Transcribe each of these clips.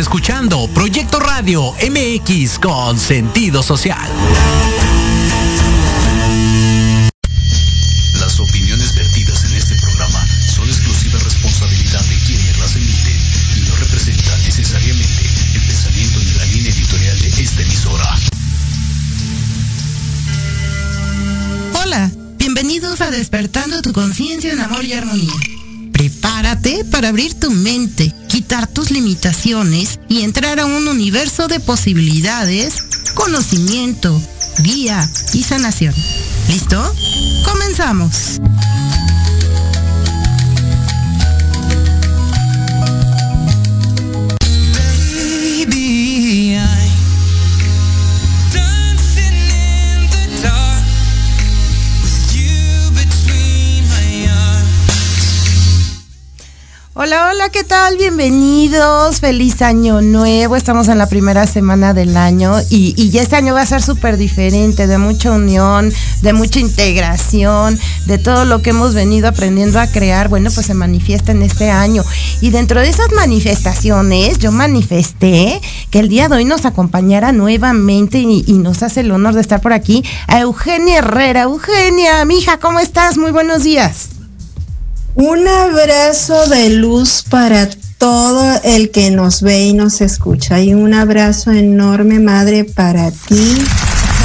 Escuchando Proyecto Radio MX con sentido social. Las opiniones vertidas en este programa son exclusiva responsabilidad de quienes las emiten y no representan necesariamente el pensamiento ni la línea editorial de esta emisora. Hola, bienvenidos a Despertando tu conciencia en amor y armonía. Para abrir tu mente, quitar tus limitaciones y entrar a un universo de posibilidades, conocimiento, guía y sanación. ¿Listo? Comenzamos. Hola, hola, ¿qué tal? Bienvenidos. Feliz año nuevo. Estamos en la primera semana del año y, y este año va a ser súper diferente, de mucha unión, de mucha integración, de todo lo que hemos venido aprendiendo a crear. Bueno, pues se manifiesta en este año. Y dentro de esas manifestaciones, yo manifesté que el día de hoy nos acompañara nuevamente y, y nos hace el honor de estar por aquí a Eugenia Herrera. Eugenia, mija, ¿cómo estás? Muy buenos días. Un abrazo de luz para todo el que nos ve y nos escucha. Y un abrazo enorme, madre, para ti.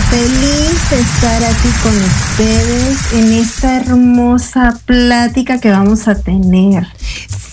Feliz de estar aquí con ustedes en esta hermosa plática que vamos a tener.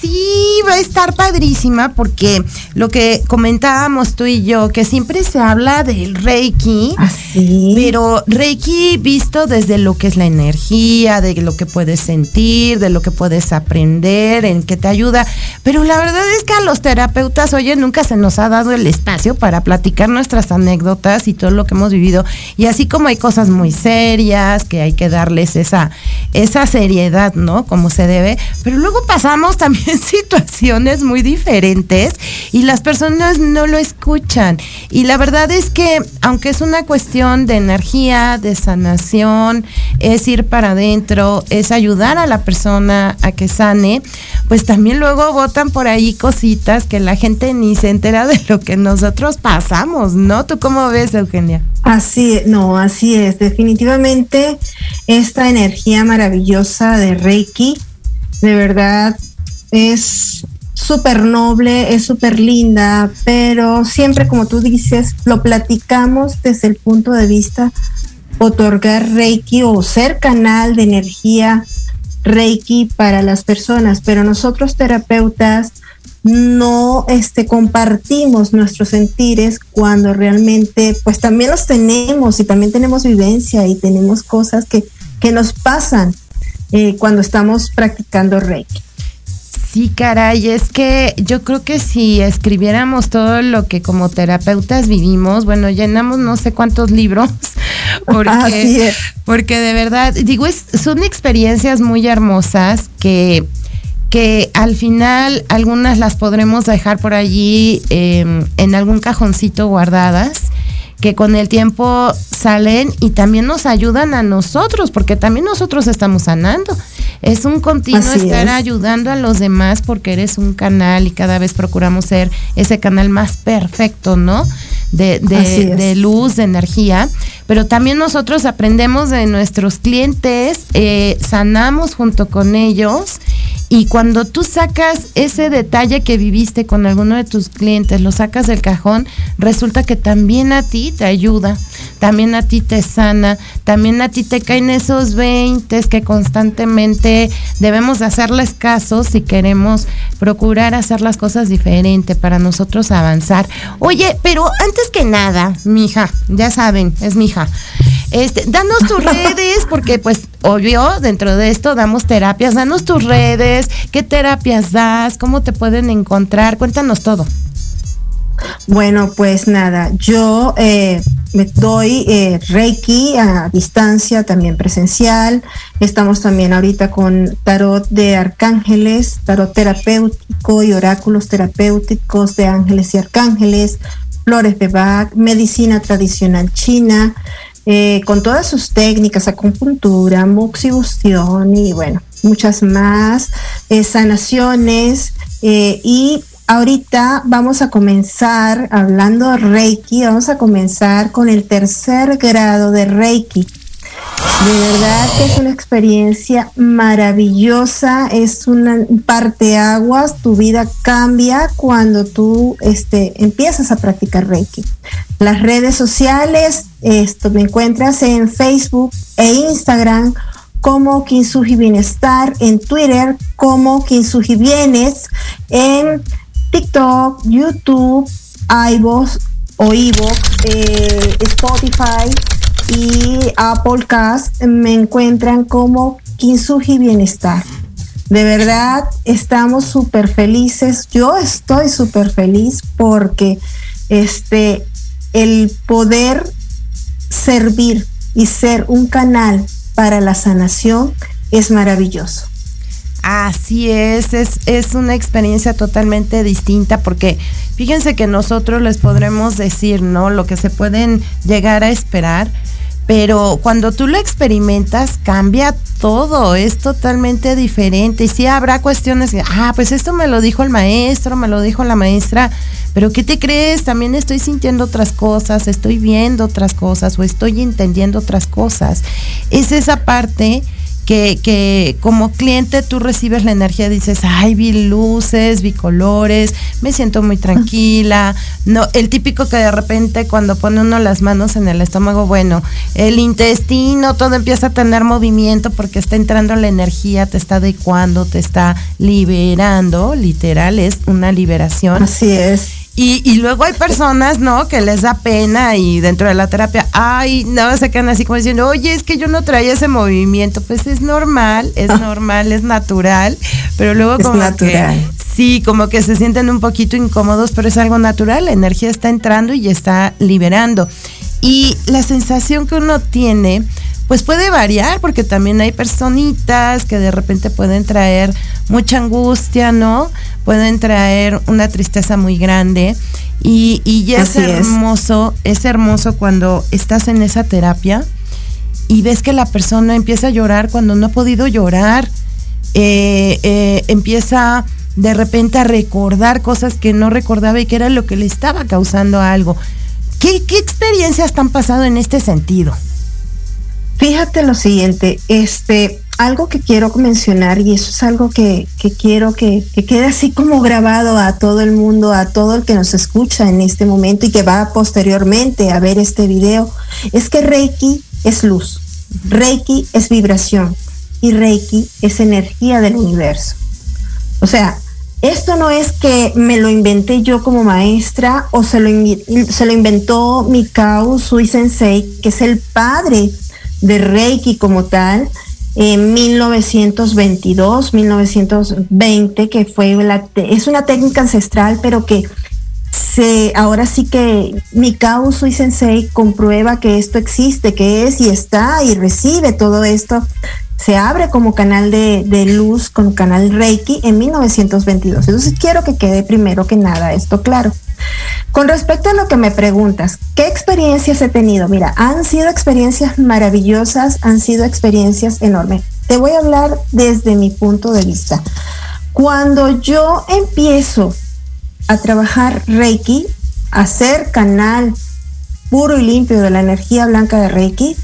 Sí, va a estar padrísima porque lo que comentábamos tú y yo, que siempre se habla del Reiki, Así. pero Reiki visto desde lo que es la energía, de lo que puedes sentir, de lo que puedes aprender, en que te ayuda. Pero la verdad es que a los terapeutas, oye, nunca se nos ha dado el espacio para platicar nuestras anécdotas y todo lo que hemos vivido. Y así como hay cosas muy serias, que hay que darles esa, esa seriedad, ¿no? Como se debe. Pero luego pasamos también situaciones muy diferentes y las personas no lo escuchan. Y la verdad es que, aunque es una cuestión de energía, de sanación, es ir para adentro, es ayudar a la persona a que sane, pues también luego votan por ahí cositas que la gente ni se entera de lo que nosotros pasamos, ¿no? ¿Tú cómo ves, Eugenia? Así, no, así es. Definitivamente esta energía maravillosa de Reiki, de verdad, es súper noble, es súper linda, pero siempre, como tú dices, lo platicamos desde el punto de vista otorgar Reiki o ser canal de energía Reiki para las personas, pero nosotros terapeutas no este compartimos nuestros sentires cuando realmente pues también los tenemos y también tenemos vivencia y tenemos cosas que, que nos pasan eh, cuando estamos practicando Reiki. Sí, caray, es que yo creo que si escribiéramos todo lo que como terapeutas vivimos, bueno, llenamos no sé cuántos libros, Así porque, es. porque de verdad, digo, es, son experiencias muy hermosas que, que al final algunas las podremos dejar por allí eh, en algún cajoncito guardadas que con el tiempo salen y también nos ayudan a nosotros, porque también nosotros estamos sanando. Es un continuo Así estar es. ayudando a los demás porque eres un canal y cada vez procuramos ser ese canal más perfecto, ¿no? De, de- de luz, de energía. Pero también nosotros aprendemos de nuestros clientes, eh, sanamos junto con ellos. Y cuando tú sacas ese detalle que viviste con alguno de tus clientes, lo sacas del cajón, resulta que también a ti te ayuda, también a ti te sana, también a ti te caen esos 20 que constantemente debemos de hacerles caso si queremos procurar hacer las cosas diferente para nosotros avanzar. Oye, pero antes que nada, mija, ya saben, es mi hija. Este, danos tus redes, porque pues obvio, dentro de esto damos terapias, danos tus redes, qué terapias das, cómo te pueden encontrar, cuéntanos todo. Bueno, pues nada, yo eh, me doy eh, Reiki a distancia, también presencial. Estamos también ahorita con tarot de arcángeles, tarot terapéutico y oráculos terapéuticos de ángeles y arcángeles, flores de Bach, medicina tradicional china, eh, con todas sus técnicas, acupuntura, moxibustión y bueno, muchas más, eh, sanaciones y ahorita vamos a comenzar, hablando de Reiki, vamos a comenzar con el tercer grado de Reiki. De verdad que es una experiencia maravillosa, es una parteaguas, tu vida cambia cuando tú este, empiezas a practicar Reiki. Las redes sociales, esto me encuentras en Facebook e Instagram como Kinsugi Bienestar, en Twitter como Kinsugi Bienes, en TikTok, YouTube, iVoox o iVoox, eh, Spotify y Apple Cast me encuentran como Kinsugi Bienestar. De verdad, estamos súper felices. Yo estoy súper feliz porque este, el poder servir y ser un canal para la sanación es maravilloso. Así es, es, es una experiencia totalmente distinta porque fíjense que nosotros les podremos decir, ¿no? Lo que se pueden llegar a esperar, pero cuando tú lo experimentas cambia todo, es totalmente diferente. Y sí habrá cuestiones ah, pues esto me lo dijo el maestro, me lo dijo la maestra, pero ¿qué te crees? También estoy sintiendo otras cosas, estoy viendo otras cosas o estoy entendiendo otras cosas. Es esa parte que, que, como cliente tú recibes la energía, dices, ay, vi luces, vi colores, me siento muy tranquila. No, el típico que de repente cuando pone uno las manos en el estómago, bueno, el intestino, todo empieza a tener movimiento porque está entrando la energía, te está adecuando, te está liberando, literal, es una liberación. Así es. Y, y, luego hay personas, ¿no? Que les da pena y dentro de la terapia, ay, no, se quedan así como diciendo, oye, es que yo no traía ese movimiento. Pues es normal, es normal, es natural, pero luego es como natural. que, sí, como que se sienten un poquito incómodos, pero es algo natural, la energía está entrando y está liberando. Y la sensación que uno tiene, pues puede variar porque también hay personitas que de repente pueden traer mucha angustia, ¿no? Pueden traer una tristeza muy grande y, y ya es Así es. hermoso, es. hermoso cuando estás en esa terapia y ves que la persona empieza a llorar cuando no ha podido llorar, eh, eh, empieza de repente a recordar cosas que no recordaba y que era lo que le estaba causando algo. ¿Qué, qué experiencias te han pasado en este sentido? Fíjate lo siguiente, este, algo que quiero mencionar y eso es algo que, quiero que, que, quede así como grabado a todo el mundo, a todo el que nos escucha en este momento y que va posteriormente a ver este video, es que Reiki es luz, Reiki es vibración y Reiki es energía del universo. O sea, esto no es que me lo inventé yo como maestra o se lo, se lo inventó Mikao Sui Sensei, que es el padre de Reiki como tal, en 1922, 1920, que fue la, es una técnica ancestral, pero que se, ahora sí que Mikao Sui Sensei comprueba que esto existe, que es y está y recibe todo esto. Se abre como canal de, de luz con canal Reiki en 1922. Entonces quiero que quede primero que nada esto claro. Con respecto a lo que me preguntas, ¿qué experiencias he tenido? Mira, han sido experiencias maravillosas, han sido experiencias enormes. Te voy a hablar desde mi punto de vista. Cuando yo empiezo a trabajar Reiki, a hacer canal puro y limpio de la energía blanca de Reiki,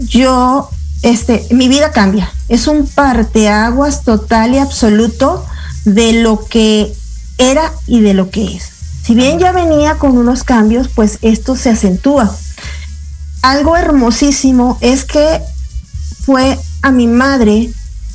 yo, este, mi vida cambia. Es un parteaguas total y absoluto de lo que era y de lo que es. Si bien ya venía con unos cambios, pues esto se acentúa. Algo hermosísimo es que fue a mi madre,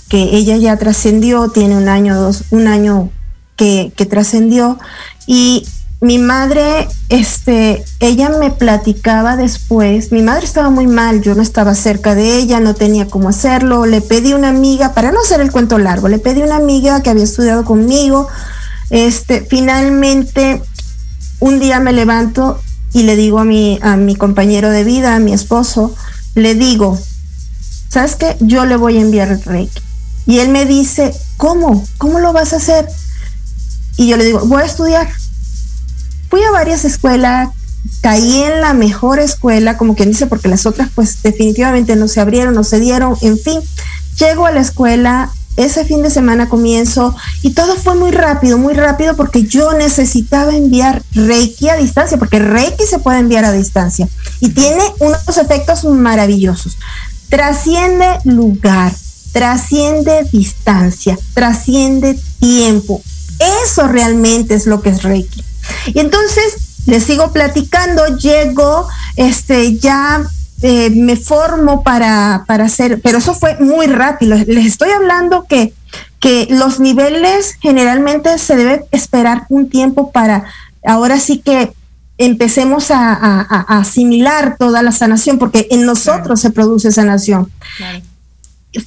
que ella ya trascendió, tiene un año, dos, un año que, que trascendió, y mi madre, este, ella me platicaba después, mi madre estaba muy mal, yo no estaba cerca de ella, no tenía cómo hacerlo, le pedí una amiga, para no hacer el cuento largo, le pedí una amiga que había estudiado conmigo, este, finalmente un día me levanto y le digo a mi, a mi compañero de vida, a mi esposo, le digo, ¿sabes qué? Yo le voy a enviar el Reiki. Y él me dice, ¿cómo? ¿Cómo lo vas a hacer? Y yo le digo, voy a estudiar. Fui a varias escuelas, caí en la mejor escuela, como quien dice, porque las otras pues definitivamente no se abrieron, no se dieron, en fin. Llego a la escuela ese fin de semana comienzo y todo fue muy rápido, muy rápido porque yo necesitaba enviar Reiki a distancia, porque Reiki se puede enviar a distancia y tiene unos efectos maravillosos. Trasciende lugar, trasciende distancia, trasciende tiempo. Eso realmente es lo que es Reiki. Y entonces les sigo platicando, llego, este, ya eh, me formo para, para hacer, pero eso fue muy rápido. Les estoy hablando que, que los niveles generalmente se debe esperar un tiempo para, ahora sí que empecemos a, a- a asimilar toda la sanación, porque en nosotros se produce sanación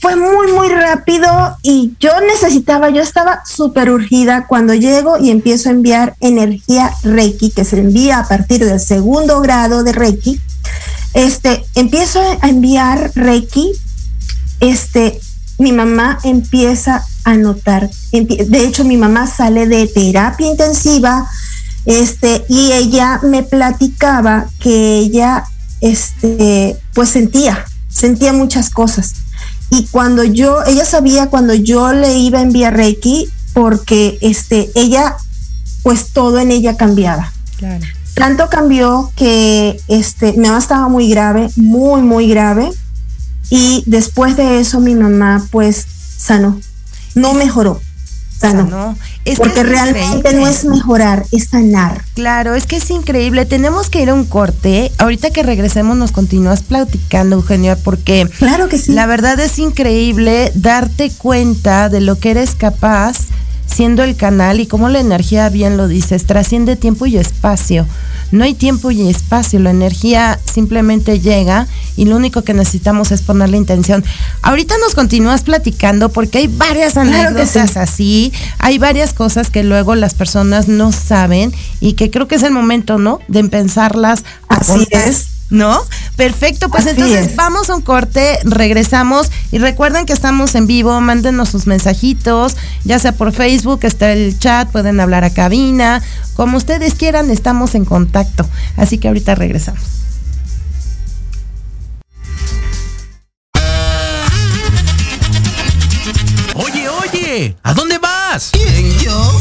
fue muy, muy rápido y yo necesitaba, yo estaba súper urgida cuando llego y empiezo a enviar energía Reiki, que se envía a partir del segundo grado de Reiki. Este, empiezo a enviar Reiki, este, mi mamá empieza a notar, de hecho mi mamá sale de terapia intensiva, este, y ella me platicaba que ella, este, pues sentía, sentía muchas cosas. Y cuando yo, ella sabía cuando yo le iba a enviar Reiki, porque este, ella, pues todo en ella cambiaba. Claro. Tanto cambió que este, mi mamá estaba muy grave, muy, muy grave. Y después de eso mi mamá pues sanó. No mejoró, sanó. No, es que Porque es realmente increíble. no es mejorar, es sanar. Claro, es que es increíble. Tenemos que ir a un corte. Ahorita que regresemos nos continúas platicando, Eugenia, porque Claro que sí. la verdad es increíble darte cuenta de lo que eres capaz siendo el canal y como la energía, bien lo dices, trasciende tiempo y espacio. No hay tiempo y espacio, la energía simplemente llega y lo único que necesitamos es poner la intención. Ahorita nos continúas platicando porque hay varias Claro anécdotas sí. así, hay varias cosas que luego las personas no saben y que creo que es el momento, ¿no? De empezarlas a Así es. ¿No? Perfecto, pues Así entonces es. vamos a un corte, regresamos y recuerden que estamos en vivo, mándenos sus mensajitos, ya sea por Facebook, está el chat, pueden hablar a cabina, como ustedes quieran, estamos en contacto. Así que ahorita regresamos. Oye, oye, ¿a dónde vas? ¿Quién, yo?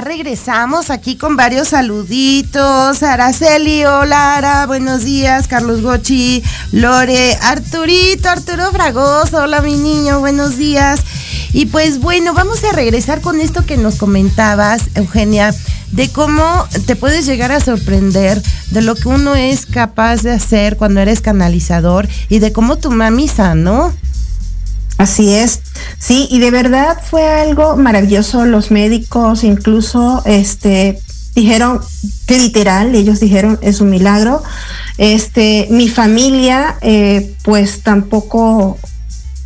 Regresamos aquí con varios saluditos. Araceli, hola, Ara, buenos días. Carlos Gochi, Lore, Arturito, Arturo Fragoso, hola mi niño, buenos días. Y pues bueno, vamos a regresar con esto que nos comentabas, Eugenia, de cómo te puedes llegar a sorprender de lo que uno es capaz de hacer cuando eres canalizador y de cómo tu mami sanó. Así es, sí, y de verdad fue algo maravilloso. Los médicos incluso, este, dijeron literal, ellos dijeron es un milagro. Este, mi familia, eh, pues tampoco,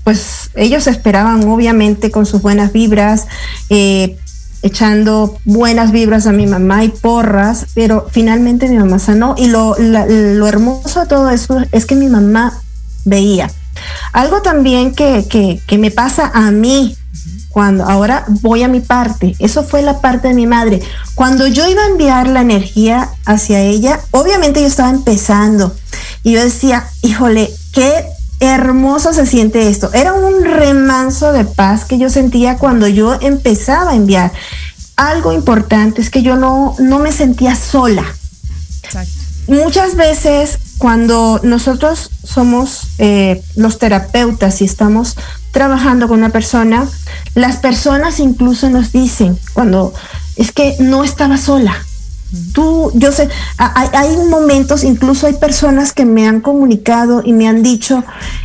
pues ellos esperaban obviamente con sus buenas vibras, eh, echando buenas vibras a mi mamá y porras, pero finalmente mi mamá sanó y lo, la- lo hermoso de todo eso es que mi mamá veía. Algo también que, que, me pasa a mí cuando ahora voy a mi parte, eso fue la parte de mi madre. Cuando yo iba a enviar la energía hacia ella, obviamente yo estaba empezando y yo decía, híjole, qué hermoso se siente esto. Era un remanso de paz que yo sentía cuando yo empezaba a enviar. Algo importante es que yo no, no me sentía sola muchas veces cuando nosotros somos eh, los terapeutas y estamos trabajando con una persona, las personas incluso nos dicen cuando es que no estaba sola. Tú, yo sé, hay momentos, incluso hay personas que me han comunicado y me han dicho,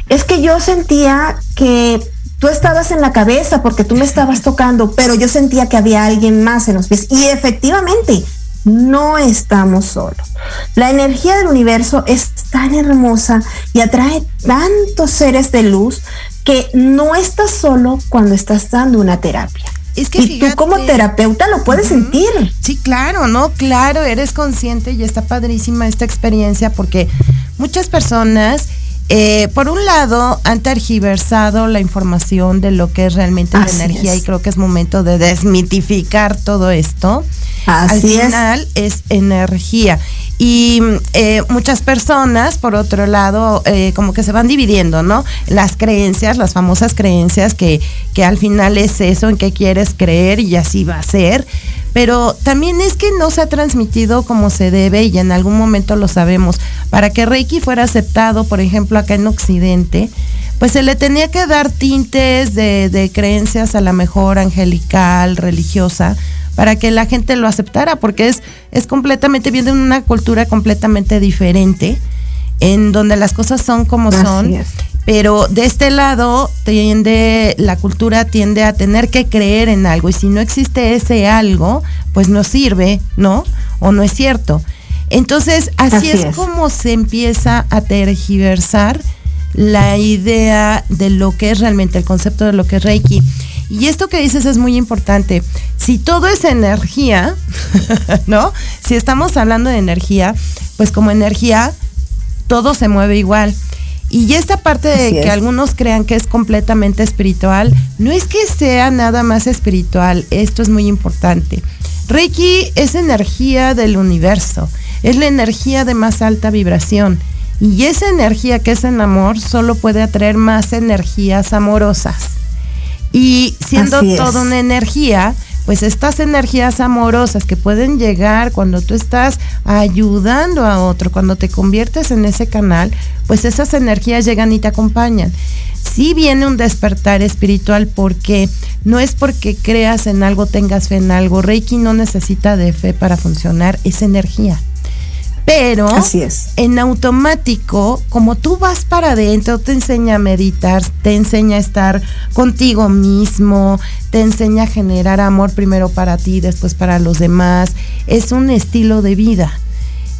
es que yo sentía que tú estabas en la cabeza porque tú me estabas tocando, pero yo sentía que había alguien más en los pies. Y efectivamente, no estamos solos. La energía del universo es tan hermosa y atrae tantos seres de luz que no estás solo cuando estás dando una terapia. Es que y tú como terapeuta lo puedes sentir. Sí, claro, ¿no? Claro, eres consciente y está padrísima esta experiencia porque muchas personas, eh, por un lado, han tergiversado la información de lo que es realmente Así la energía es. y creo que es momento de desmitificar todo esto. Al Así final es energía. Y eh, muchas personas, por otro lado, eh, como que se van dividiendo, ¿no? Las creencias, las famosas creencias que, que al final es eso, en qué quieres creer y así va a ser. Pero también es que no se ha transmitido como se debe y en algún momento lo sabemos. Para que Reiki fuera aceptado, por ejemplo, acá en Occidente, pues se le tenía que dar tintes de, de creencias a la mejor angelical, religiosa, para que la gente lo aceptara, porque es, es completamente, viene de una cultura completamente diferente, en donde las cosas son como Así son. es. Pero de este lado tiende, la cultura tiende a tener que creer en algo y si no existe ese algo, pues no sirve, ¿no? O no es cierto. Entonces, así, Así es, es. como se empieza a tergiversar la idea de lo que es realmente el concepto de lo que es Reiki. Y esto que dices es muy importante. Si todo es energía, ¿no? Si estamos hablando de energía, pues como energía, todo se mueve igual. Y esta parte de Así que es. algunos crean que es completamente espiritual, no es que sea nada más espiritual, esto es muy importante. Reiki es energía del universo, es la energía de más alta vibración. Y esa energía que es en amor solo puede atraer más energías amorosas. Y siendo toda una energía, pues estas energías amorosas que pueden llegar cuando tú estás ayudando a otro, cuando te conviertes en ese canal, pues esas energías llegan y te acompañan. Sí viene un despertar espiritual porque no es porque creas en algo, tengas fe en algo. Reiki no necesita de fe para funcionar, es energía. Pero Así es. en automático, como tú vas para adentro, te enseña a meditar, te enseña a estar contigo mismo, te enseña a generar amor primero para ti, después para los demás. Es un estilo de vida.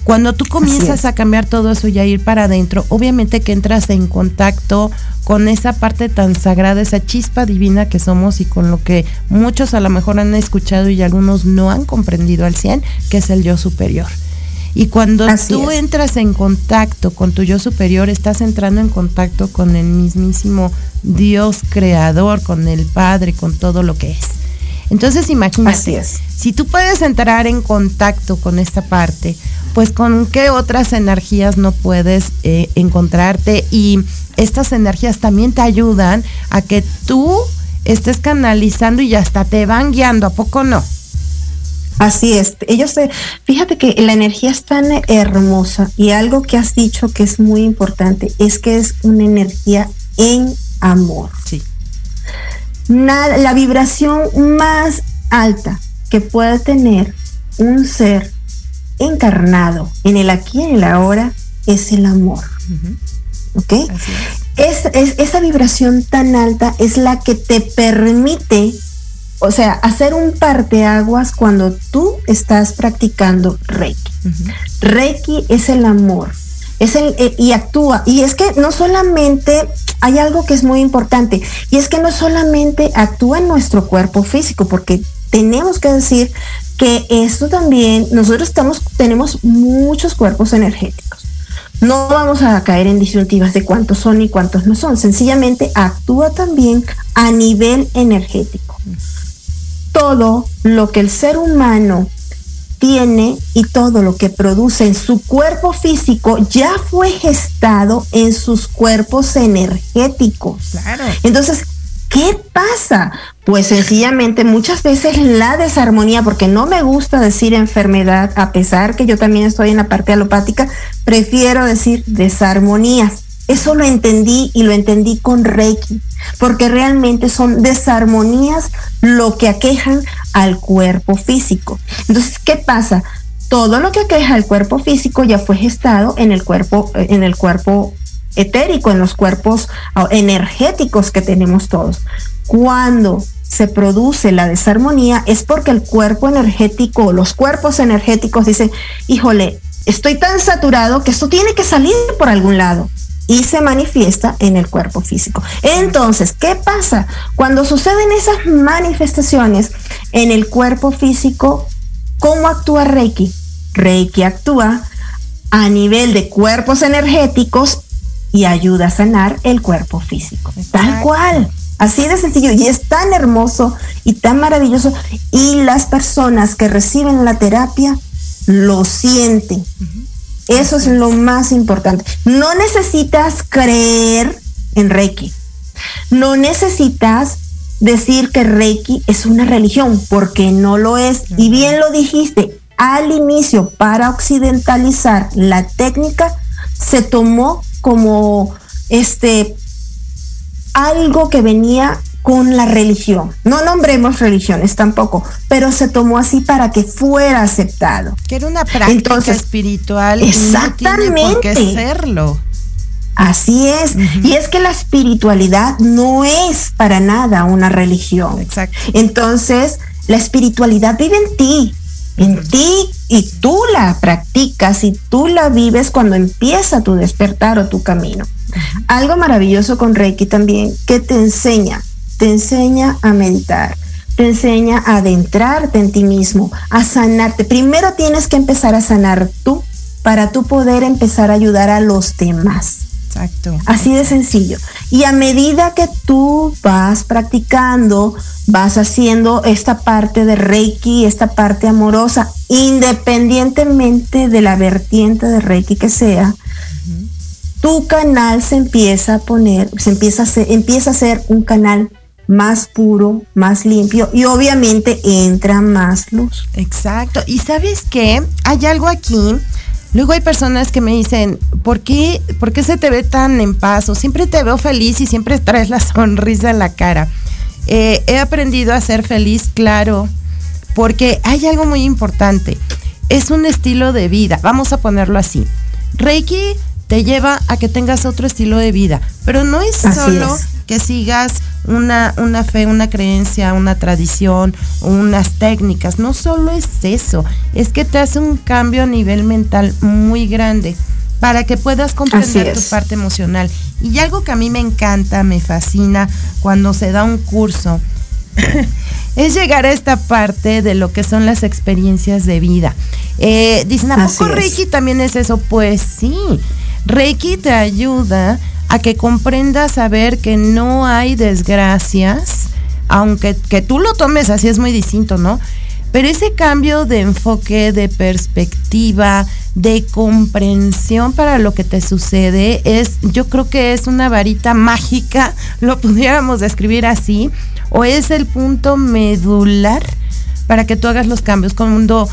Cuando tú comienzas a cambiar todo eso y a ir para adentro, obviamente que entras en contacto con esa parte tan sagrada, esa chispa divina que somos y con lo que muchos a lo mejor han escuchado y algunos no han comprendido al 100, que es el yo superior. Y cuando Así tú es. entras en contacto con tu yo superior, estás entrando en contacto con el mismísimo Dios creador, con el Padre, con todo lo que es. Entonces imagínate, Así es. si tú puedes entrar en contacto con esta parte, pues con qué otras energías no puedes eh, encontrarte y estas energías también te ayudan a que tú estés canalizando y hasta te van guiando, ¿a poco no? Así es, ellos te, fíjate que la energía es tan hermosa y algo que has dicho que es muy importante es que es una energía en amor. Sí. Nada- la vibración más alta que puede tener un ser encarnado en el aquí y en el ahora es el amor. ¿Ok? Así es. es, es- esa vibración tan alta es la que te permite, o sea, hacer un parteaguas cuando tú estás practicando Reiki. Reiki es el amor. Es el, eh, y actúa. Y es que no solamente hay algo que es muy importante, y es que no solamente actúa en nuestro cuerpo físico, porque tenemos que decir que esto también, nosotros estamos, tenemos muchos cuerpos energéticos. No vamos a caer en disyuntivas de cuántos son y cuántos no son. Sencillamente actúa también a nivel energético. Todo lo que el ser humano tiene y todo lo que produce en su cuerpo físico ya fue gestado en sus cuerpos energéticos. Claro. Entonces, ¿qué pasa? Pues sencillamente muchas veces la desarmonía, porque no me gusta decir enfermedad, a pesar que yo también estoy en la parte alopática, prefiero decir desarmonías. Eso lo entendí y lo entendí con Reiki, porque realmente son desarmonías lo que aquejan al cuerpo físico. Entonces, ¿qué pasa? Todo lo que aqueja al cuerpo físico ya fue gestado en el cuerpo, en el cuerpo etérico, en los cuerpos ah, energéticos que tenemos todos. Cuando se produce la desarmonía es porque el cuerpo energético, los cuerpos energéticos dicen, híjole, estoy tan saturado que esto tiene que salir por algún lado y se manifiesta en el cuerpo físico. Entonces, ¿qué pasa? Cuando suceden esas manifestaciones en el cuerpo físico, ¿cómo actúa Reiki? Reiki actúa a nivel de cuerpos energéticos y ayuda a sanar el cuerpo físico. Tal cual. Así de sencillo. Y es tan hermoso y tan maravilloso. Y las personas que reciben la terapia lo sienten. Eso es lo más importante. No necesitas creer en Reiki. No necesitas decir que Reiki es una religión, porque no lo es. Y bien lo dijiste, al inicio, para occidentalizar la técnica, se tomó como este algo que venía con la religión. No nombremos religiones tampoco, pero se tomó así para que fuera aceptado. Que era una práctica Entonces, espiritual. y No tiene por qué exactamente. serlo. Así es. Y es que la espiritualidad no es para nada una religión. Exacto. Entonces, la espiritualidad vive en ti, en ti, y tú la practicas y tú la vives cuando empieza tu despertar o tu camino. Algo maravilloso con Reiki también, que te enseña, te enseña a meditar, te enseña a adentrarte en ti mismo, a sanarte. Primero tienes que empezar a sanar tú para tú poder empezar a ayudar a los demás. Exacto. Así de sencillo. Y a medida que tú vas practicando, vas haciendo esta parte de Reiki, esta parte amorosa, independientemente de la vertiente de Reiki que sea, tu canal se empieza a poner, se empieza a ser, empieza a ser un canal más puro, más limpio y obviamente entra más luz. Exacto. Y sabes qué? Hay algo aquí. Luego hay personas que me dicen, ¿por qué, ¿por qué se te ve tan en paz? O siempre te veo feliz y siempre traes la sonrisa en la cara. Eh, he aprendido a ser feliz, claro, porque hay algo muy importante. Es un estilo de vida, vamos a ponerlo así. Reiki te lleva a que tengas otro estilo de vida, pero no es Así solo es. que sigas una, una fe, una creencia, una tradición, unas técnicas. No solo es eso, es que te hace un cambio a nivel mental muy grande para que puedas comprender tu parte emocional. Y algo que a mí me encanta, me fascina cuando se da un curso, es llegar a esta parte de lo que son las experiencias de vida. Eh, dicen, ¿a poco. Reiki también es eso? Pues sí, Reiki te ayuda a que comprendas a ver que no hay desgracias, aunque que tú lo tomes así es muy distinto, ¿no? Pero ese cambio de enfoque, de perspectiva, de comprensión para lo que te sucede es, yo creo que es una varita mágica, lo pudiéramos describir así, o es el punto medular para que tú hagas los cambios. Cuando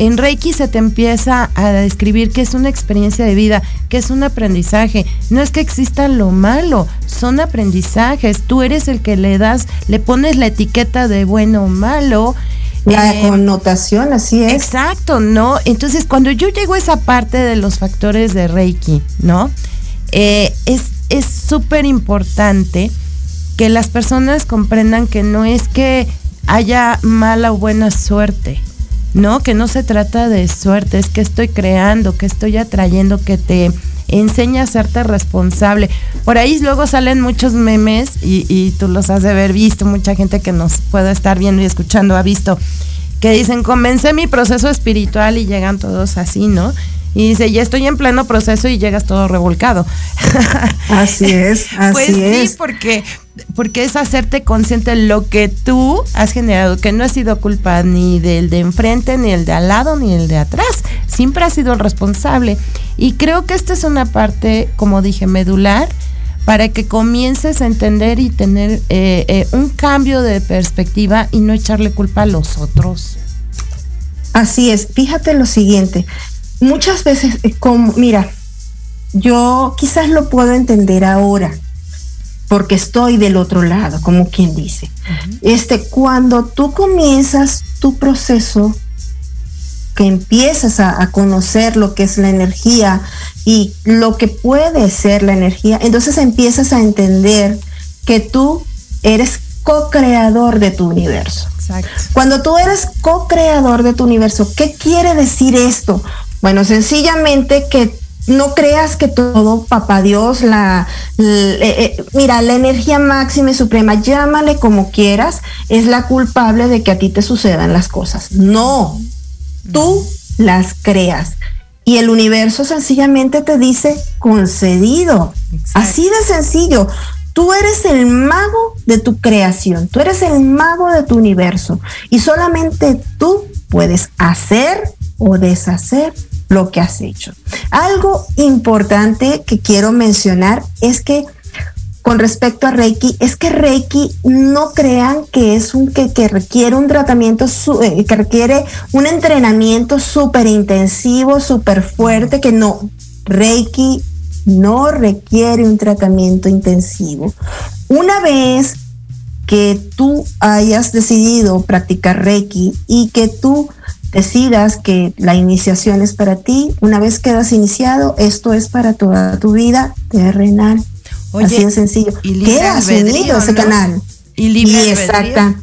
en Reiki se te empieza a describir que es una experiencia de vida, que es un aprendizaje. No es que exista lo malo, son aprendizajes. Tú eres el que le das, le pones la etiqueta de bueno o malo. La Eh, connotación, así es. Exacto, ¿no? Entonces, cuando yo llego a esa parte de los factores de Reiki, ¿no? Eh, es es súper importante que las personas comprendan que no es que haya mala o buena suerte, ¿no? Que no se trata de suerte, es que estoy creando, que estoy atrayendo, que te enseña a serte responsable. Por ahí luego salen muchos memes y, y tú los has de haber visto, mucha gente que nos pueda estar viendo y escuchando ha visto, que dicen, comencé mi proceso espiritual y llegan todos así, ¿no? Y dice, ya estoy en pleno proceso y llegas todo revolcado. Así es, así pues es. sí, porque, porque es hacerte consciente de lo que tú has generado, que no ha sido culpa ni del de enfrente, ni el de al lado, ni el de atrás. Siempre has sido el responsable. Y creo que esta es una parte, como dije, medular para que comiences a entender y tener eh, eh, un cambio de perspectiva y no echarle culpa a los otros. Así es. Fíjate lo siguiente. Muchas veces, eh, mira, yo quizás lo puedo entender ahora, porque estoy del otro lado, como quien dice. Este, cuando tú comienzas tu proceso, que empiezas a, a conocer lo que es la energía y lo que puede ser la energía, entonces empiezas a entender que tú eres co-creador de tu universo. Exacto. Cuando tú eres co-creador de tu universo, ¿qué quiere decir esto? Bueno, sencillamente que no creas que todo, papá Dios, la, eh, eh, mira, la energía máxima y suprema, llámale como quieras, es la culpable de que a ti te sucedan las cosas. No, tú las creas. Y el universo sencillamente te dice concedido. Exacto. Así de sencillo. Tú eres el mago de tu creación, tú eres el mago de tu universo y solamente tú puedes hacer o deshacer lo que has hecho. Algo importante que quiero mencionar es que con respecto a Reiki, es que Reiki no crean que es un que, requiere un tratamiento, eh, que requiere un entrenamiento súper intensivo, súper fuerte, que no. Reiki no requiere un tratamiento intensivo. Una vez que tú hayas decidido practicar Reiki y que tú decidas que la iniciación es para ti, una vez quedas iniciado, esto es para toda tu vida terrenal. Oye, Así de sencillo. y Quedas unido ese ¿no? canal. Y libre albedrío. exacta,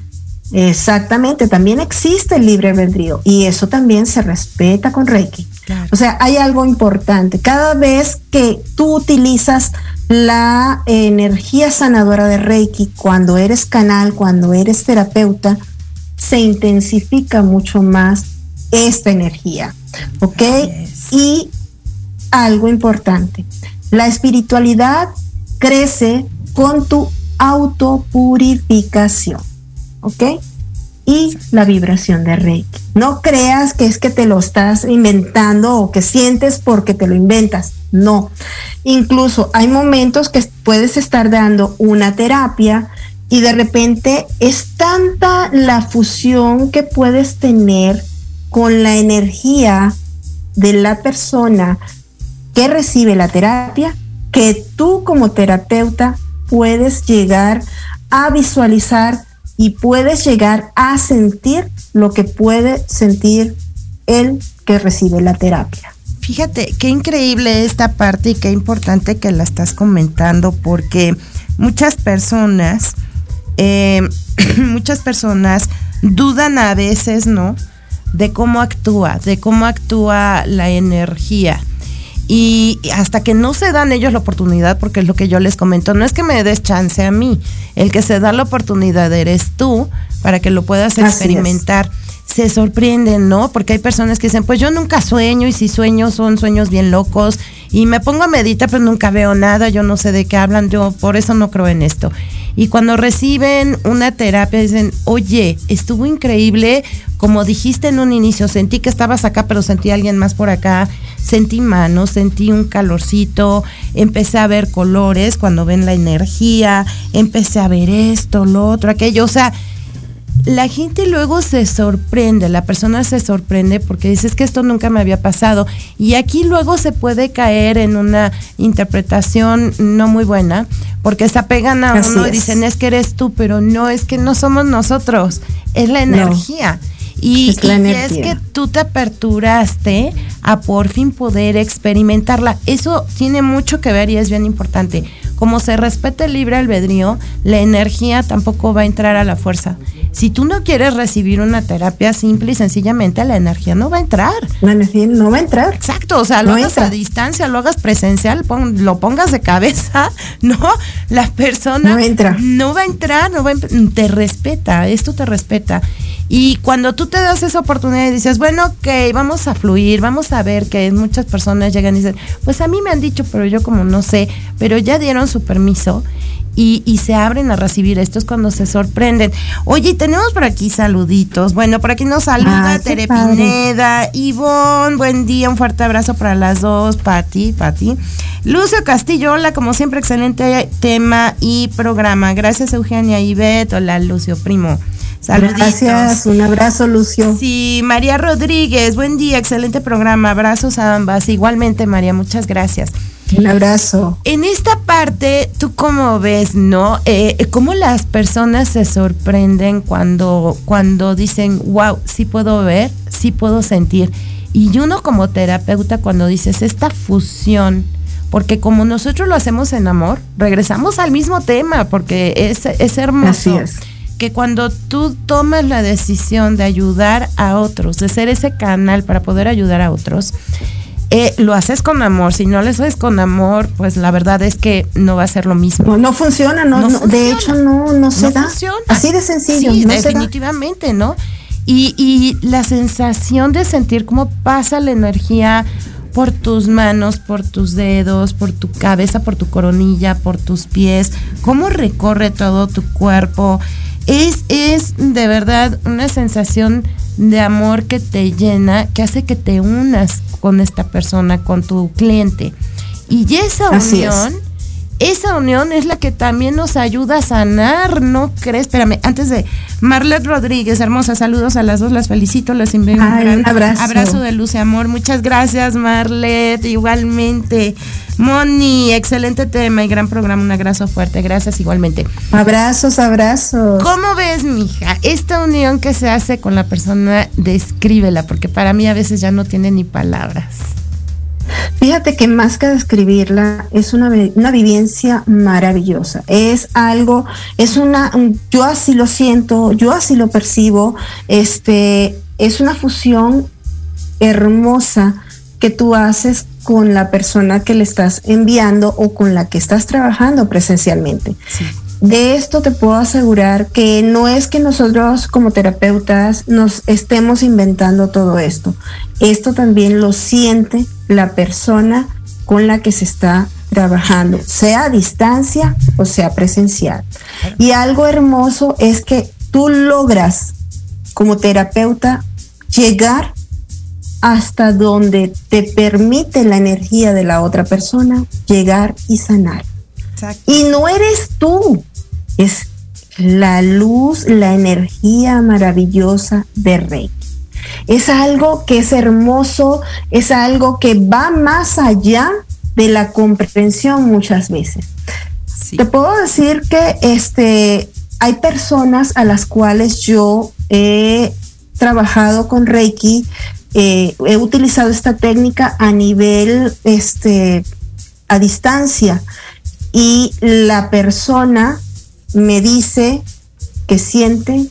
exactamente, también existe el libre albedrío y eso también se respeta con Reiki. Claro. O sea, hay algo importante. Cada vez que tú utilizas la energía sanadora de Reiki, cuando eres canal, cuando eres terapeuta, se intensifica mucho más esta energía. ¿Ok? Y algo importante, la espiritualidad crece con tu autopurificación. ¿Ok? y la vibración de Reiki. No creas que es que te lo estás inventando o que sientes porque te lo inventas. No. Incluso hay momentos que puedes estar dando una terapia y de repente es tanta la fusión que puedes tener con la energía de la persona que recibe la terapia que tú como terapeuta puedes llegar a visualizar y puedes llegar a sentir lo que puede sentir el que recibe la terapia. Fíjate, qué increíble esta parte y qué importante que la estás comentando porque muchas personas, eh, muchas personas dudan a veces, ¿no? De cómo actúa, de cómo actúa la energía. Y hasta que no se dan ellos la oportunidad, porque es lo que yo les comento, no es que me des chance a mí, el que se da la oportunidad eres tú para que lo puedas experimentar. Se sorprenden, ¿no? Porque hay personas que dicen, pues yo nunca sueño y si sueño son sueños bien locos y me pongo a meditar pero nunca veo nada, yo no sé de qué hablan, yo por eso no creo en esto. Y cuando reciben una terapia dicen, oye, estuvo increíble, como dijiste en un inicio, sentí que estabas acá pero sentí a alguien más por acá, sentí manos, sentí un calorcito, empecé a ver colores cuando ven la energía, empecé a ver esto, lo otro, aquello, o sea, la gente luego se sorprende, la persona se sorprende porque dices que esto nunca me había pasado. Y aquí luego se puede caer en una interpretación no muy buena, porque se apegan a Así uno y es. dicen es que eres tú, pero no, es que no somos nosotros, es la No. energía. Y, Es y es que tú te aperturaste a por fin poder experimentarla. Eso tiene mucho que ver y es bien importante. Como se respeta el libre albedrío, la energía tampoco va a entrar a la fuerza. Si tú no quieres recibir una terapia simple y sencillamente, la energía no va a entrar. La energía no va a entrar. Exacto, o sea, lo No hagas entra. a distancia, lo hagas presencial, pon- lo pongas de cabeza, ¿no? La persona No entra. no va a entrar, no va a em- te respeta, esto te respeta. Y cuando tú te das esa oportunidad y dices, bueno, ok, vamos a fluir, vamos a ver que muchas personas llegan y dicen, pues a mí me han dicho, pero yo como no sé, pero ya dieron su permiso y, y se abren a recibir esto es cuando se sorprenden. Oye, y tenemos por aquí saluditos. Bueno, por aquí nos saluda Ah, Tere. Pineda, Ivonne, buen día, un fuerte abrazo para las dos, Pati, Pati. Lucio Castillo, hola, como siempre, excelente tema y programa. Gracias, Eugenia Ivette, hola, Lucio, primo. Saluditos. Gracias, un abrazo, Lucio. Sí, María Rodríguez, buen día, excelente programa, abrazos a ambas. Igualmente, María, muchas gracias. Un abrazo. En esta parte, ¿tú cómo ves, no? Eh, ¿Cómo las personas se sorprenden cuando, cuando dicen, wow, sí puedo ver, sí puedo sentir? Y uno como terapeuta, cuando dices esta fusión, porque como nosotros lo hacemos en amor, regresamos al mismo tema, porque es, es hermoso. Así es. Que cuando tú tomas la decisión de ayudar a otros, de ser ese canal para poder ayudar a otros, eh, lo haces con amor. Si no lo haces con amor, pues la verdad es que no va a ser lo mismo. No, no funciona, no, No no, funciona. de hecho no, no se no da. funciona. Así de sencillo, Sí, no se da. definitivamente, ¿no? Y, y la sensación de sentir cómo pasa la energía por tus manos, por tus dedos, por tu cabeza, por tu coronilla, por tus pies, cómo recorre todo tu cuerpo. Es, es de verdad una sensación de amor que te llena, que hace que te unas con esta persona, con tu cliente. Y esa unión esa unión es la que también nos ayuda a sanar, ¿no crees? Espérame, antes de Marlet Rodríguez, hermosa, saludos a las dos, las felicito, las envío Ay, un abrazo. abrazo de luz y amor. Muchas gracias, Marlet, igualmente. Moni, excelente tema y gran programa, un abrazo fuerte, gracias igualmente. Abrazos, abrazos. ¿Cómo ves, mija? Esta unión que se hace con la persona, descríbela, porque para mí a veces ya no tiene ni palabras. Fíjate que más que describirla, es una, una vivencia maravillosa. Es algo, es una, un- yo así lo siento, yo así lo percibo. Este, es una fusión hermosa que tú haces con la persona que le estás enviando o con la que estás trabajando presencialmente. De esto te puedo asegurar que no es que nosotros como terapeutas nos estemos inventando todo esto. Esto también lo siente la persona con la que se está trabajando, sea a distancia o sea presencial. Y algo hermoso es que tú logras como terapeuta llegar hasta donde te permite la energía de la otra persona llegar y sanar. Y no eres tú, es la luz, la energía maravillosa de Reiki. Es algo que es hermoso, es algo que va más allá de la comprensión muchas veces. Sí. Te puedo decir que este, hay personas a las cuales yo he trabajado con Reiki, eh, he utilizado esta técnica a nivel este, a distancia y la persona me dice que siente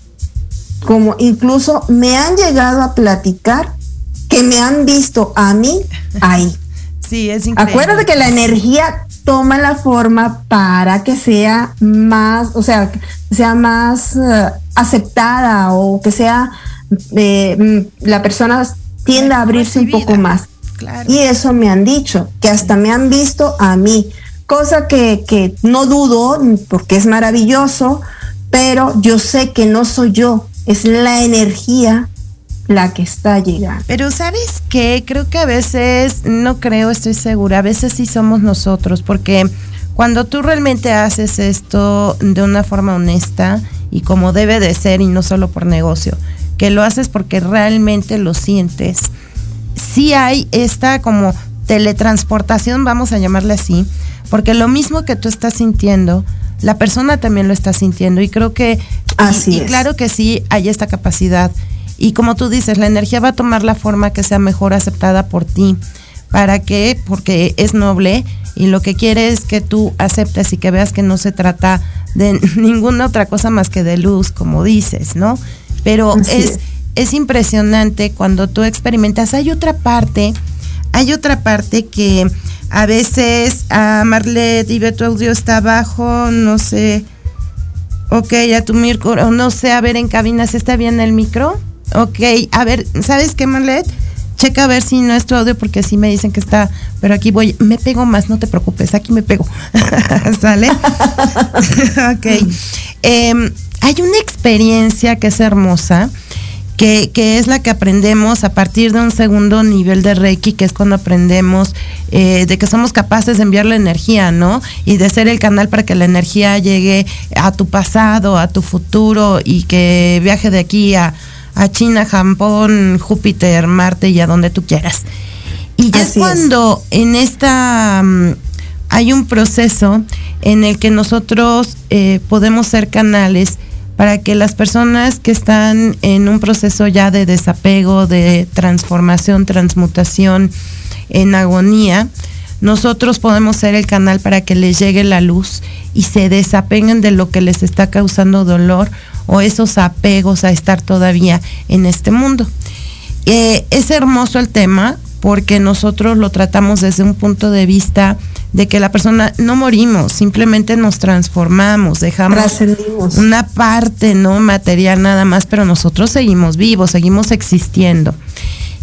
como incluso me han llegado a platicar que me han visto a mí ahí. Sí, es increíble. Acuérdate que la energía toma la forma para que sea más, o sea, sea más eh, aceptada o que sea eh, mm, la persona tienda a abrirse un poco más. Claro. Y eso me han dicho, que hasta me han visto a mí, cosa que, que no dudo porque es maravilloso, pero yo sé que no soy yo, es la energía la que está llegando. Pero sabes qué, creo que a veces, no creo, estoy segura, a veces sí somos nosotros, porque cuando tú realmente haces esto de una forma honesta y como debe de ser y no solo por negocio, que lo haces porque realmente lo sientes. Sí hay esta como teletransportación, vamos a llamarle así, porque lo mismo que tú estás sintiendo, la persona también lo está sintiendo y creo que Así y, claro que sí hay esta capacidad y como tú dices, la energía va a tomar la forma que sea mejor aceptada por ti. ¿Para qué? Porque es noble y lo que quiere es que tú aceptes y que veas que no se trata de ninguna otra cosa más que de luz, como dices, ¿no? Pero es, es. es impresionante cuando tú experimentas. Hay otra parte, hay otra parte que a veces a Marlet, dime tu audio está abajo, no sé. Ok, a tu micro, no sé, a ver en cabina si está bien el micro. Ok, a ver, ¿sabes qué, Marlet? Checa a ver si no es tu audio porque sí me dicen que está, pero aquí voy, me pego más, no te preocupes, aquí me pego. ¿Sale? ok. Em, hay una experiencia que es hermosa, que, que es la que aprendemos a partir de un segundo nivel de Reiki, que es cuando aprendemos eh, de que somos capaces de enviar la energía, ¿no? Y de ser el canal para que la energía llegue a tu pasado, a tu futuro y que viaje de aquí a, a China, Japón, Júpiter, Marte y a donde tú quieras. Y ya es Así es. cuando en esta mm, hay un proceso en el que nosotros eh, podemos ser canales para que las personas que están en un proceso ya de desapego, de transformación, transmutación, en agonía, nosotros podemos ser el canal para que les llegue la luz y se desapeguen de lo que les está causando dolor o esos apegos a estar todavía en este mundo. Eh, es hermoso el tema porque nosotros lo tratamos desde un punto de vista de que la persona no morimos, simplemente nos transformamos, dejamos una parte no material nada más, pero nosotros seguimos vivos, seguimos existiendo.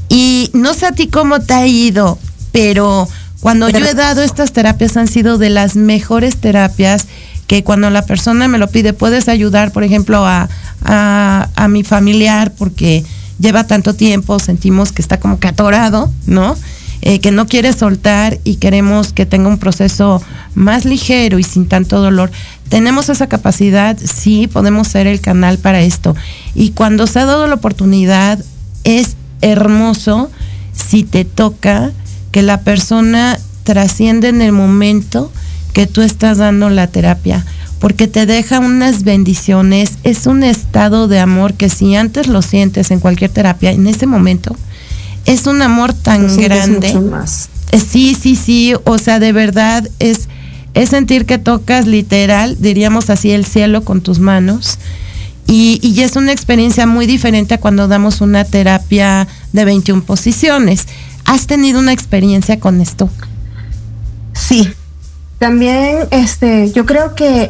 Y no sé a ti cómo te ha ido, pero cuando yo he dado estas terapias han sido de las mejores terapias que cuando la persona me lo pide, puedes ayudar, por ejemplo, a, a, a mi familiar porque lleva tanto tiempo, sentimos que está como que atorado, ¿no? Eh, que no quiere soltar y queremos que tenga un proceso más ligero y sin tanto dolor. Tenemos esa capacidad, sí, podemos ser el canal para esto. Y cuando se ha dado la oportunidad, es hermoso si te toca que la persona trasciende en el momento que tú estás dando la terapia, porque te deja unas bendiciones, es un estado de amor que si antes lo sientes en cualquier terapia, en ese momento, es un amor tan Lo grande. mucho más. Eh, Sí, sí, sí, o sea, de verdad es, es sentir que tocas literal, diríamos así, el cielo con tus manos. Y, y es una experiencia muy diferente a cuando damos una terapia de 21 posiciones. ¿Has tenido una experiencia con esto? Sí, también este, yo creo que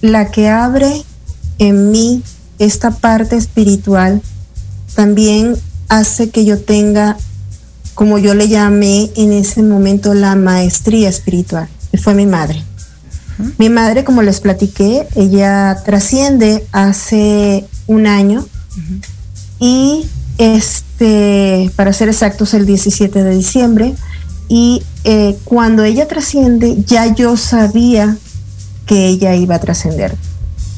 la que abre en mí esta parte espiritual también hace que yo tenga, como yo le llamé en ese momento, la maestría espiritual, que fue mi madre. Mi madre, como les platiqué, ella trasciende hace un año y este, para ser exactos, el 17 de diciembre. Y eh, cuando ella trasciende, ya yo sabía que ella iba a trascender.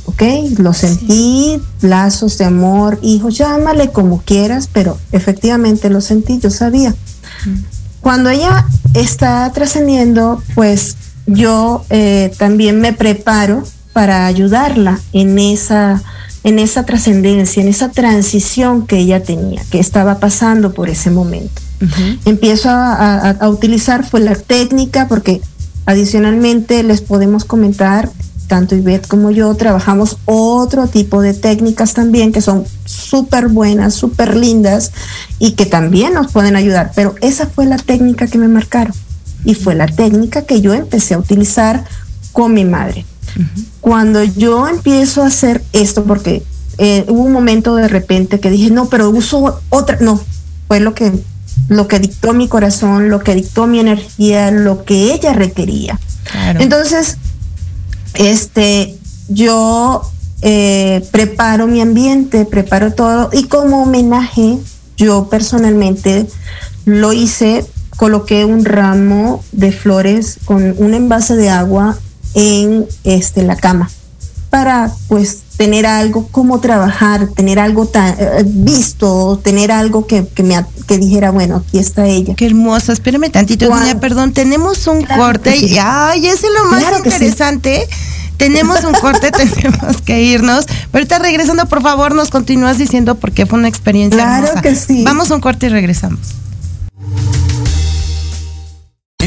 ¿Ok? Lo sentí, lazos de amor, hijos, llámale como quieras, pero efectivamente lo sentí, yo sabía. Cuando ella está trascendiendo, pues yo eh, también me preparo para ayudarla en esa, en esa trascendencia, en esa transición que ella tenía, que estaba pasando por ese momento. Empiezo a, a- a utilizar fue la técnica porque adicionalmente les podemos comentar, tanto Ivette como yo trabajamos otro tipo de técnicas también que son súper buenas, súper lindas y que también nos pueden ayudar, pero esa fue la técnica que me marcaron y fue la técnica que yo empecé a utilizar con mi madre. Cuando yo empiezo a hacer esto, porque eh, hubo un momento de repente que dije, no, pero uso otra, no, fue lo que, lo que dictó mi corazón, lo que dictó mi energía, lo que ella requería. Claro. Entonces, este, yo eh, preparo mi ambiente, preparo todo y como homenaje, yo personalmente lo hice, coloqué un ramo de flores con un envase de agua en este, la cama. Para pues tener algo como trabajar, tener algo tan eh, visto, tener algo que, que me que dijera, bueno, aquí está ella. Qué hermosa. Espérame tantito, Juan. doña, perdón. Tenemos un Claro corte. sí. y- Ay, eso es lo más Claro que sí. interesante. Tenemos un corte, tenemos que irnos. Pero ahorita regresando, por favor, nos continúas diciendo por qué fue una experiencia Claro hermosa. que sí. Vamos a un corte y regresamos.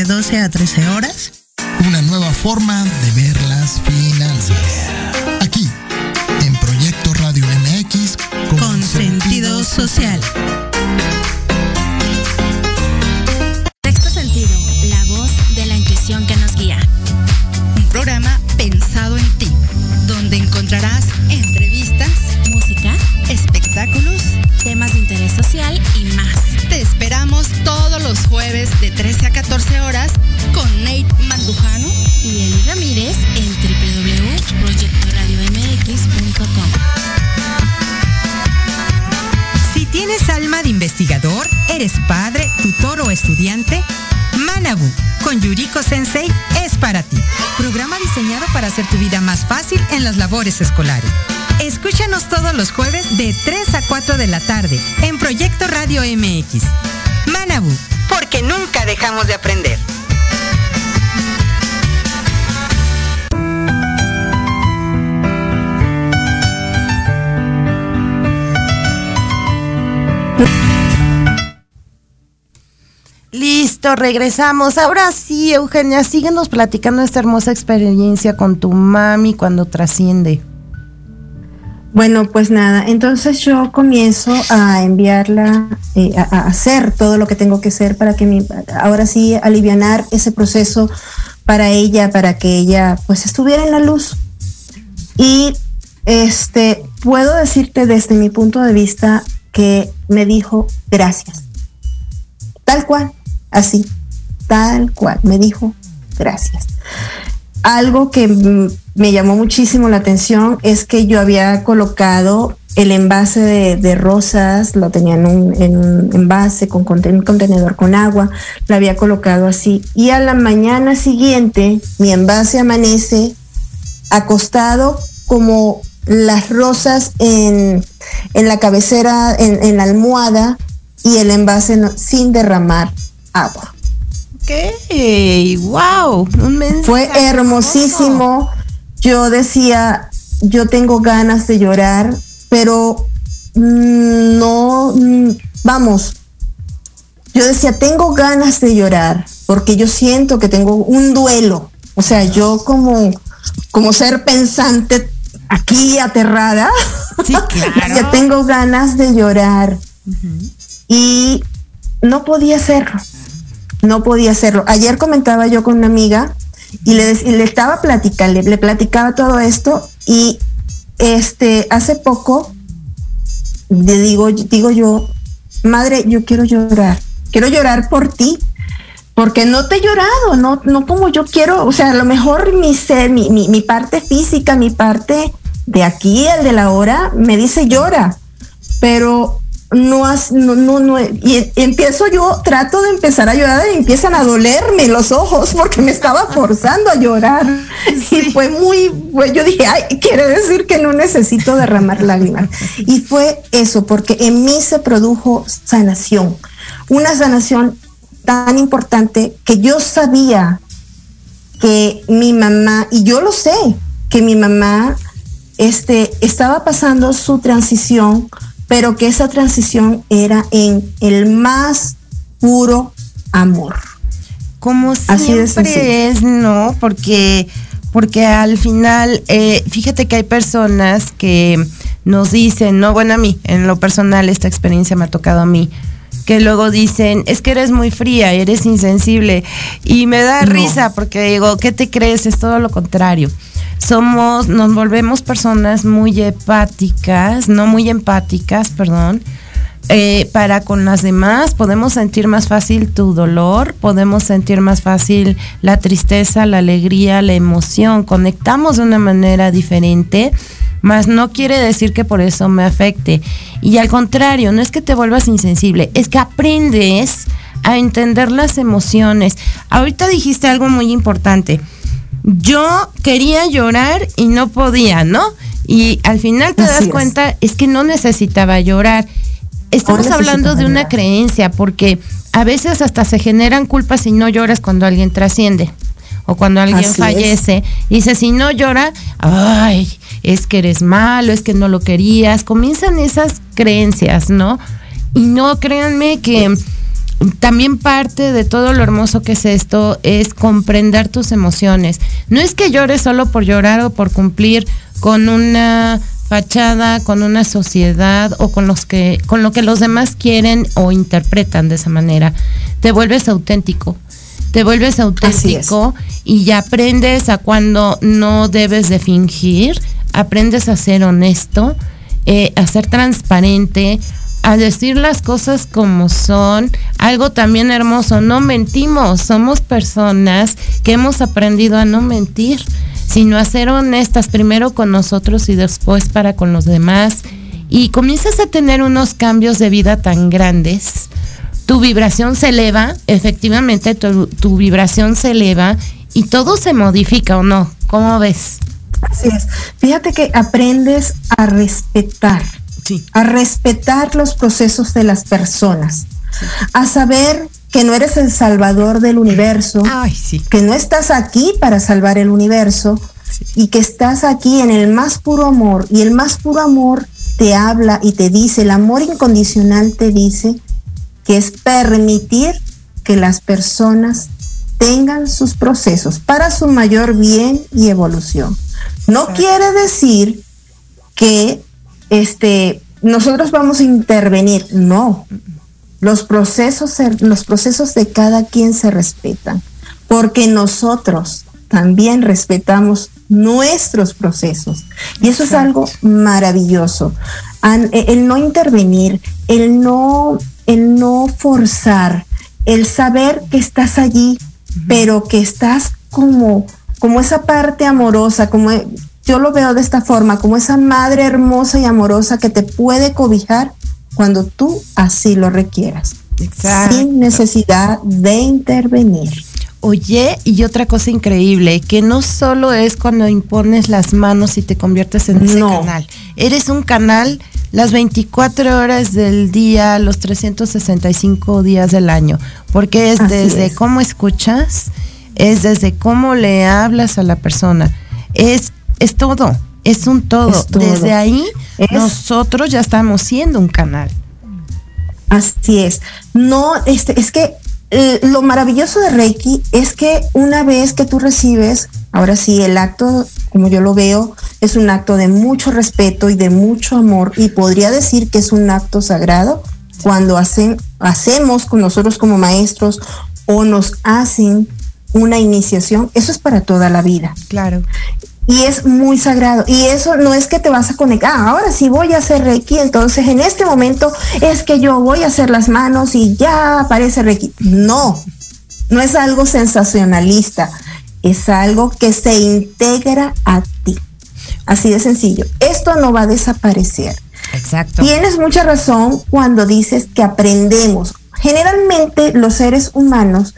de 12 a 13 horas. Una nueva forma de ver 4 de la tarde en Proyecto Radio MX. Manabu, porque nunca dejamos de aprender. Listo, regresamos. Ahora sí, Eugenia, síguenos platicando esta hermosa experiencia con tu mami cuando trasciende. Bueno, pues nada, entonces yo comienzo a enviarla, eh, a, a hacer todo lo que tengo que hacer para que mi, ahora sí alivianar ese proceso para ella, para que ella pues estuviera en la luz. Y este, puedo decirte desde mi punto de vista que me dijo gracias. Tal cual, así, tal cual, me dijo gracias. Algo que me llamó muchísimo la atención es que yo había colocado el envase de, rosas, lo tenía en un, en un envase con contenedor con agua, lo había colocado así. Y a la mañana siguiente, mi envase amanece acostado como las rosas en, en la cabecera, en, en la almohada y el envase sin derramar agua. Ok, wow, un mensaje. Fue hermosísimo. Yo decía, yo tengo ganas de llorar, pero mm, no, mm, vamos. Yo decía, tengo ganas de llorar, porque yo siento que tengo un duelo. O sea, yo como, como ser pensante aquí aterrada, Sí, claro. que tengo ganas de llorar. Y no podía hacerlo. No podía hacerlo. Ayer comentaba yo con una amiga y le, le estaba platicando, le, le platicaba todo esto y este hace poco le digo, digo yo, madre, yo quiero llorar, quiero llorar por ti, porque no te he llorado, no, no como yo quiero, o sea, a lo mejor mi ser, mi, mi, mi parte física, mi parte de aquí, el de la hora, me dice llora, pero no, has, no, no, no, y empiezo yo, trato de empezar a llorar y empiezan a dolerme los ojos porque me estaba forzando a llorar. Y fue muy, yo dije, ay, quiere decir que no necesito derramar lágrimas. Y fue eso, porque en mí se produjo sanación, una sanación tan importante que yo sabía que mi mamá, y yo lo sé, que mi mamá este, estaba pasando su transición, pero que esa transición era en el más puro amor. Como Así de siempre es, ¿no? Porque, porque al final, eh, fíjate que hay personas que nos dicen, no, bueno, a mí, en lo personal, esta experiencia me ha tocado a mí, que luego dicen, es que eres muy fría, eres insensible. Y me da No. risa porque digo, ¿qué te crees? Es todo lo contrario. Somos, nos volvemos personas muy hepáticas, no muy empáticas, perdón, eh, para con las demás, podemos sentir más fácil tu dolor, podemos sentir más fácil la tristeza, la alegría, la emoción, conectamos de una manera diferente, mas no quiere decir que por eso me afecte. Y al contrario, no es que te vuelvas insensible, es que aprendes a entender las emociones. Ahorita dijiste algo muy importante. Yo quería llorar y no podía, ¿no? Y al final te Así das es. cuenta, es que no necesitaba llorar. Estamos No hablando de una creencia, porque a veces hasta se generan culpas si no lloras cuando alguien trasciende o cuando alguien Así es. fallece. Dice, si no llora, ay, es que eres malo, es que no lo querías. Comienzan esas creencias, ¿no? Y no, créanme que también parte de todo lo hermoso que es esto es comprender tus emociones. No es que llores solo por llorar o por cumplir con una fachada, con una sociedad o con los que con lo que los demás quieren o interpretan de esa manera. Te vuelves auténtico. Te vuelves auténtico y ya aprendes a cuando no debes de fingir, aprendes a ser honesto, eh, a ser transparente, a decir las cosas como son. Algo también hermoso, no mentimos, somos personas que hemos aprendido a no mentir, sino a ser honestas primero con nosotros y después para con los demás. Y comienzas a tener unos cambios de vida tan grandes. Tu vibración se eleva, efectivamente tu, vibración se eleva y todo se modifica o no. ¿Cómo ves? Así es. Fíjate que aprendes a respetar, Sí. a respetar los procesos de las personas, a saber que no eres el salvador del universo, Ay, sí. que no estás aquí para salvar el universo y que estás aquí en el más puro amor y el más puro amor te habla y te dice, el amor incondicional te dice que es permitir que las personas tengan sus procesos para su mayor bien y evolución. No quiere decir que este nosotros vamos a intervenir, no. Los procesos, los procesos de cada quien se respetan, porque nosotros también respetamos nuestros procesos. Y eso es algo maravilloso. E- el no intervenir, el no, el no forzar, el saber que estás allí, pero que estás como, como esa parte amorosa, como e- yo lo veo de esta forma, como esa madre hermosa y amorosa que te puede cobijar cuando tú así lo requieras, Exacto. sin necesidad de intervenir. Oye, y otra cosa increíble, que no solo es cuando impones las manos y te conviertes en ese No. canal. Eres un canal las 24 horas del día, los 365 días del año, porque es Así desde es. cómo escuchas, es desde cómo le hablas a la persona, es, es todo, es un todo. Es todo. Desde ahí Es- nosotros ya estamos siendo un canal. Así es. No, este, es que eh, lo maravilloso de Reiki es que una vez que tú recibes, ahora sí, el acto, como yo lo veo, es un acto de mucho respeto y de mucho amor y podría decir que es un acto sagrado cuando hacen, hacemos con nosotros como maestros o nos hacen una iniciación, eso es para toda la vida Claro. Y es muy sagrado. Y eso no es que te vas a conectar, ah, ahora sí voy a hacer Reiki, entonces en este momento es que yo voy a hacer las manos y ya aparece Reiki. No, no es algo sensacionalista, es algo que se integra a ti. Así de sencillo. Esto no va a desaparecer. Exacto. Tienes mucha razón cuando dices que aprendemos. Generalmente los seres humanos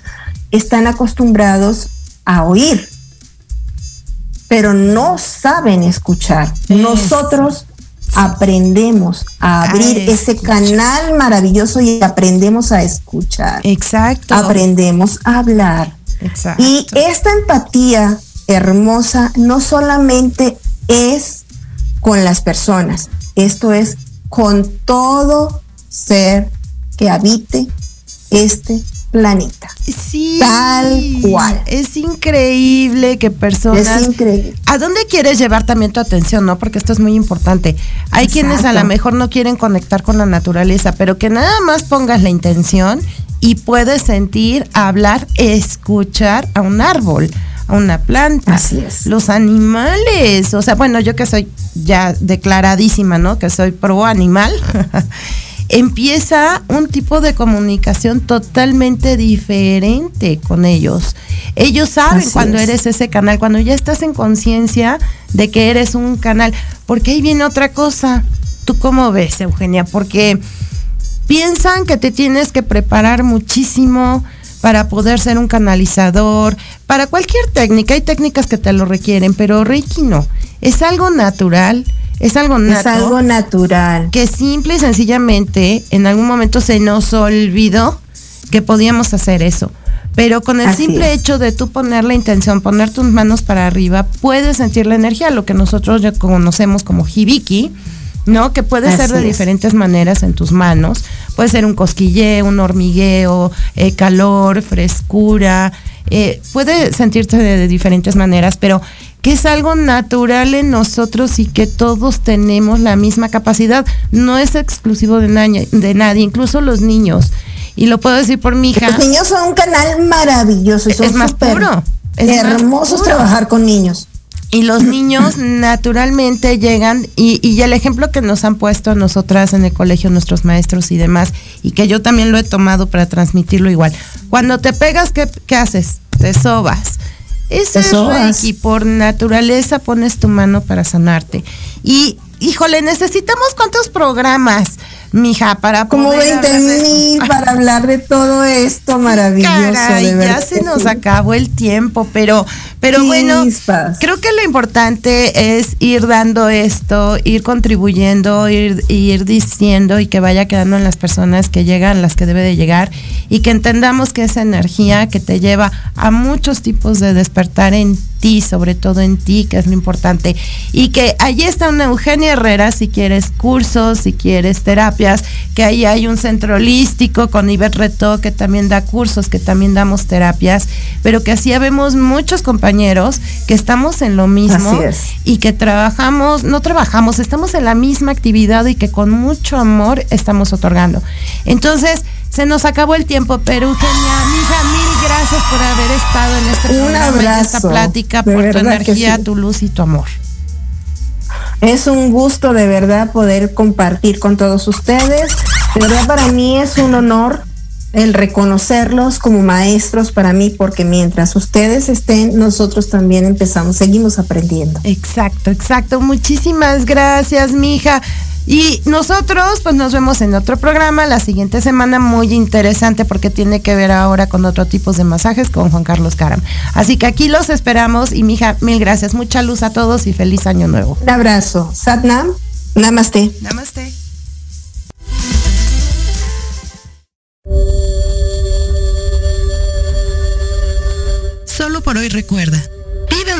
están acostumbrados a oír, pero no saben escuchar. Nosotros aprendemos a abrir A ese canal maravilloso y aprendemos a escuchar. Exacto. Aprendemos a hablar. Exacto. Y esta empatía hermosa no solamente es con las personas, esto es con todo ser que habite este planeta. Sí. Tal cual. Es increíble que personas. Es increíble. ¿A dónde quieres llevar también tu atención, no? Porque esto es muy importante. Hay quienes a lo mejor no quieren conectar con la naturaleza, pero que nada más pongas la intención y puedes sentir, hablar, escuchar a un árbol, a una planta. Así es. Los animales. O sea, bueno, yo que soy ya declaradísima, ¿no? Que soy pro animal. empieza un tipo de comunicación totalmente diferente con ellos. Ellos saben Así cuando es. eres ese canal, cuando ya estás en conciencia de que eres un canal. Porque ahí viene otra cosa. ¿Tú cómo ves, Eugenia? Porque piensan que te tienes que preparar muchísimo para poder ser un canalizador, para cualquier técnica. Hay técnicas que te lo requieren, pero Reiki no. Es algo natural, es algo Es nato algo natural. que simple y sencillamente en algún momento se nos olvidó que podíamos hacer eso. Pero con el Así simple es. hecho de tú poner la intención, poner tus manos para arriba, puedes sentir la energía, lo que nosotros ya conocemos como hibiki, ¿no? Que puede ser de es. diferentes maneras en tus manos. Puede ser un cosquilleo, un hormigueo, eh, calor, frescura. eh, puede sentirse de, de diferentes maneras, pero que es algo natural en nosotros y que todos tenemos la misma capacidad. No es exclusivo de, nadie- de nadie, incluso los niños. Y lo puedo decir por mi hija. Los niños son un canal maravilloso son Es más puro, es puro. trabajar con niños. Y los niños naturalmente llegan, y, y el ejemplo que nos han puesto a nosotras en el colegio, nuestros maestros y demás, y que yo también lo he tomado para transmitirlo igual. Cuando te pegas, ¿qué, qué haces? Te sobas. Eso Te es. Reiki, por naturaleza pones tu mano para sanarte. Y, híjole, necesitamos cuántos programas, mija, para Como poder 20 hablar de esto? mil para hablar de todo esto maravilloso, Caray, de ya se nos acabó el tiempo, pero, pero bueno, creo que lo importante es ir dando esto, ir contribuyendo, ir, ir diciendo y que vaya quedando en las personas que llegan, las que debe de llegar, y que entendamos que esa energía que te lleva a muchos tipos de despertar en ti, sobre todo en ti, que es lo importante, y que allí está una Eugenia Herrera, si quieres cursos, si quieres terapias, que ahí hay un centro holístico con Ivette Reto, que también da cursos, que también damos terapias, pero que así vemos muchos compañeros que estamos en lo mismo Así es. y que trabajamos, no trabajamos, estamos en la misma actividad y que con mucho amor estamos otorgando. Entonces, se nos acabó el tiempo, pero Eugenia, mija, mil gracias por haber estado en este Un programa en esta plática, por tu energía, sí. tu luz y tu amor. Es un gusto de verdad poder compartir con todos ustedes. De verdad para mí es un honor el reconocerlos como maestros para mí porque mientras ustedes estén, nosotros también empezamos, seguimos aprendiendo. Exacto, exacto. Muchísimas gracias, mija. Y nosotros, pues nos vemos en otro programa la siguiente semana, muy interesante porque tiene que ver ahora con otro tipo de masajes con Juan Carlos Caram. Así que aquí los esperamos y mija, mil gracias. Mucha luz a todos y feliz año nuevo. Un abrazo. Satnam, namaste. Namaste. Solo por hoy recuerda.